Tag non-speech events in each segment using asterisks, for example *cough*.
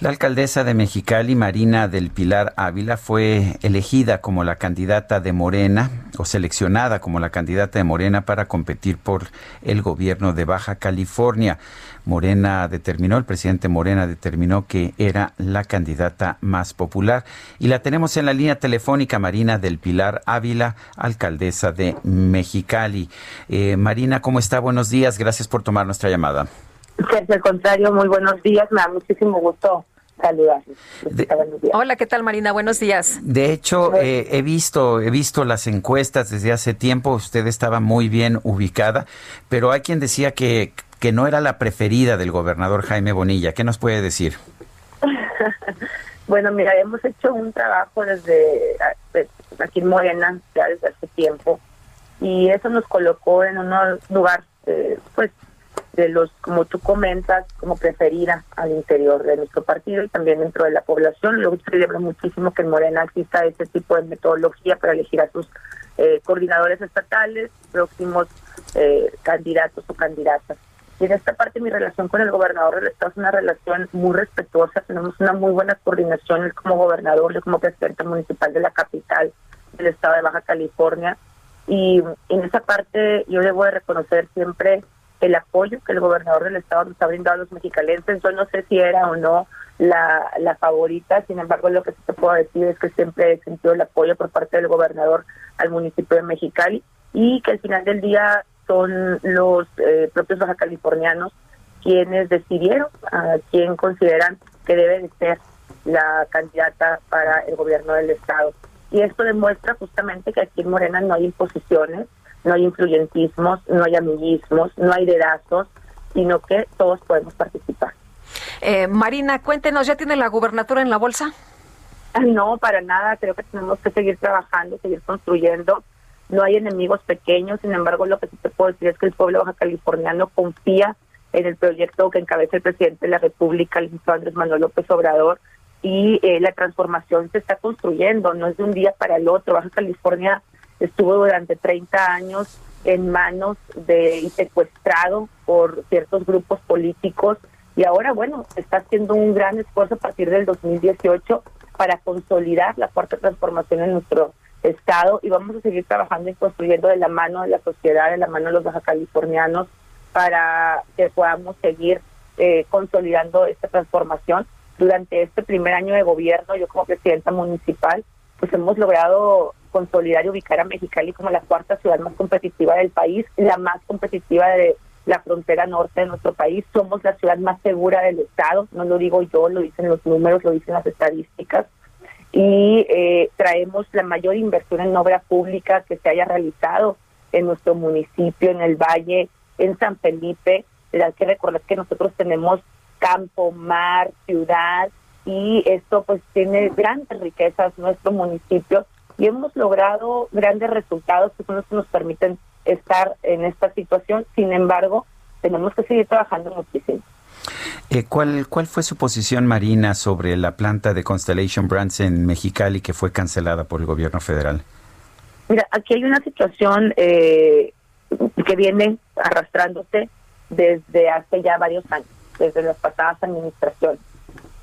La alcaldesa de Mexicali, Marina del Pilar Ávila, fue elegida como la candidata de Morena o seleccionada como la candidata de Morena para competir por el gobierno de Baja California. Morena determinó, el presidente Morena determinó que era la candidata más popular. Y la tenemos en la línea telefónica, Marina del Pilar Ávila, alcaldesa de Mexicali. Eh, Marina, ¿cómo está? Buenos días, gracias por tomar nuestra llamada. Al contrario, muy buenos días, me da muchísimo gusto saludarles. Hola, ¿qué tal Marina? Buenos días. De hecho, eh, he visto he visto las encuestas desde hace tiempo, usted estaba muy bien ubicada, pero hay quien decía que, que no era la preferida del gobernador Jaime Bonilla. ¿Qué nos puede decir? *laughs* bueno, mira, hemos hecho un trabajo desde aquí en Morena, ya desde hace tiempo, y eso nos colocó en un lugar, eh, pues, de los, como tú comentas, como preferida al interior de nuestro partido y también dentro de la población. Lo celebro muchísimo que en Morena exista ese tipo de metodología para elegir a sus eh, coordinadores estatales, próximos eh, candidatos o candidatas. Y en esta parte mi relación con el gobernador del estado es una relación muy respetuosa, tenemos una muy buena coordinación como gobernador, yo como presidente municipal de la capital del estado de Baja California. Y en esa parte yo debo de reconocer siempre el apoyo que el gobernador del estado nos ha brindado a los mexicalenses. Yo no sé si era o no la, la favorita, sin embargo lo que sí te puedo decir es que siempre he sentido el apoyo por parte del gobernador al municipio de Mexicali y que al final del día son los eh, propios baja californianos quienes decidieron a quién consideran que debe de ser la candidata para el gobierno del estado. Y esto demuestra justamente que aquí en Morena no hay imposiciones, no hay influyentismos, no hay amiguismos, no hay dedazos, sino que todos podemos participar. Eh, Marina, cuéntenos, ¿ya tiene la gubernatura en la bolsa? Ah, no, para nada, creo que tenemos que seguir trabajando, seguir construyendo. No hay enemigos pequeños, sin embargo, lo que sí te puedo decir es que el pueblo baja californiano confía en el proyecto que encabeza el presidente de la República, el ministro Andrés Manuel López Obrador, y eh, la transformación se está construyendo, no es de un día para el otro. Baja California estuvo durante 30 años en manos de y secuestrado por ciertos grupos políticos y ahora bueno está haciendo un gran esfuerzo a partir del 2018 para consolidar la cuarta transformación en nuestro estado y vamos a seguir trabajando y construyendo de la mano de la sociedad, de la mano de los baja californianos para que podamos seguir eh, consolidando esta transformación. Durante este primer año de gobierno, yo como presidenta municipal, pues hemos logrado consolidar y ubicar a Mexicali como la cuarta ciudad más competitiva del país, la más competitiva de la frontera norte de nuestro país. Somos la ciudad más segura del estado, no lo digo yo, lo dicen los números, lo dicen las estadísticas. Y eh, traemos la mayor inversión en obra pública que se haya realizado en nuestro municipio, en el valle, en San Felipe. Hay que recordar que nosotros tenemos campo, mar, ciudad, y esto pues tiene grandes riquezas nuestro municipio y hemos logrado grandes resultados que son los que nos permiten estar en esta situación. Sin embargo, tenemos que seguir trabajando muchísimo. Eh, ¿cuál, ¿Cuál fue su posición, Marina, sobre la planta de Constellation Brands en Mexicali que fue cancelada por el gobierno federal? Mira, aquí hay una situación eh, que viene arrastrándose desde hace ya varios años, desde las pasadas administraciones,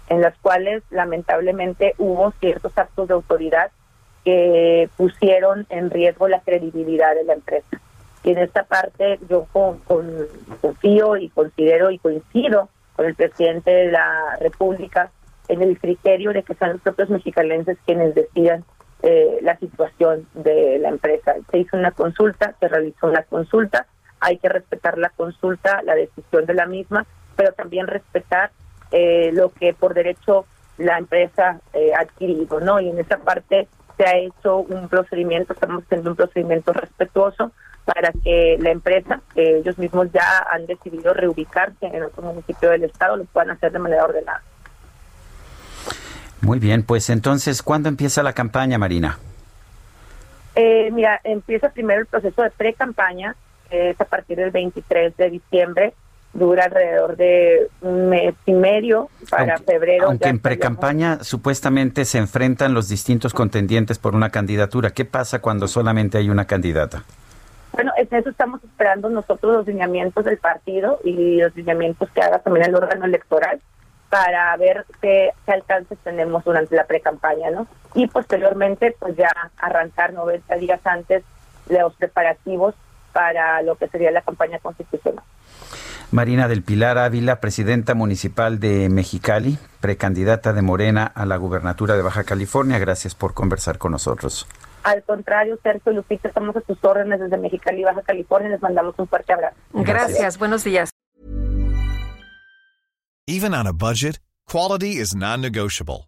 en las cuales lamentablemente hubo ciertos actos de autoridad que pusieron en riesgo la credibilidad de la empresa. Y en esta parte yo con, confío y considero y coincido con el presidente de la República en el criterio de que son los propios mexicalenses quienes decidan eh, la situación de la empresa. Se hizo una consulta, se realizó una consulta, hay que respetar la consulta, la decisión de la misma, pero también respetar eh, lo que por derecho la empresa eh, ha adquirido, ¿no? Y en esa parte se ha hecho un procedimiento, estamos haciendo un procedimiento respetuoso para que la empresa, que ellos mismos ya han decidido reubicarse en otro municipio del estado, lo puedan hacer de manera ordenada. Muy bien, pues entonces, ¿cuándo empieza la campaña, Marina? Eh, mira, empieza primero el proceso de pre-campaña, es a partir del 23 de diciembre, dura alrededor de un mes y medio para febrero. Aunque en pre-campaña supuestamente se enfrentan los distintos contendientes por una candidatura, ¿qué pasa cuando solamente hay una candidata? Bueno, en eso estamos esperando nosotros los lineamientos del partido y los lineamientos que haga también el órgano electoral para ver qué, alcances tenemos durante la pre-campaña, ¿no? Y posteriormente, pues ya arrancar 90 días antes los preparativos para lo que sería la campaña constitucional. Marina del Pilar Ávila, presidenta municipal de Mexicali, precandidata de Morena a la gubernatura de Baja California. Gracias por conversar con nosotros. Al contrario, Sergio Lupita, estamos a sus órdenes desde Mexicali, Baja California. Les mandamos un fuerte abrazo. Gracias. Gracias. Buenos días. Even on a budget, quality is non-negotiable.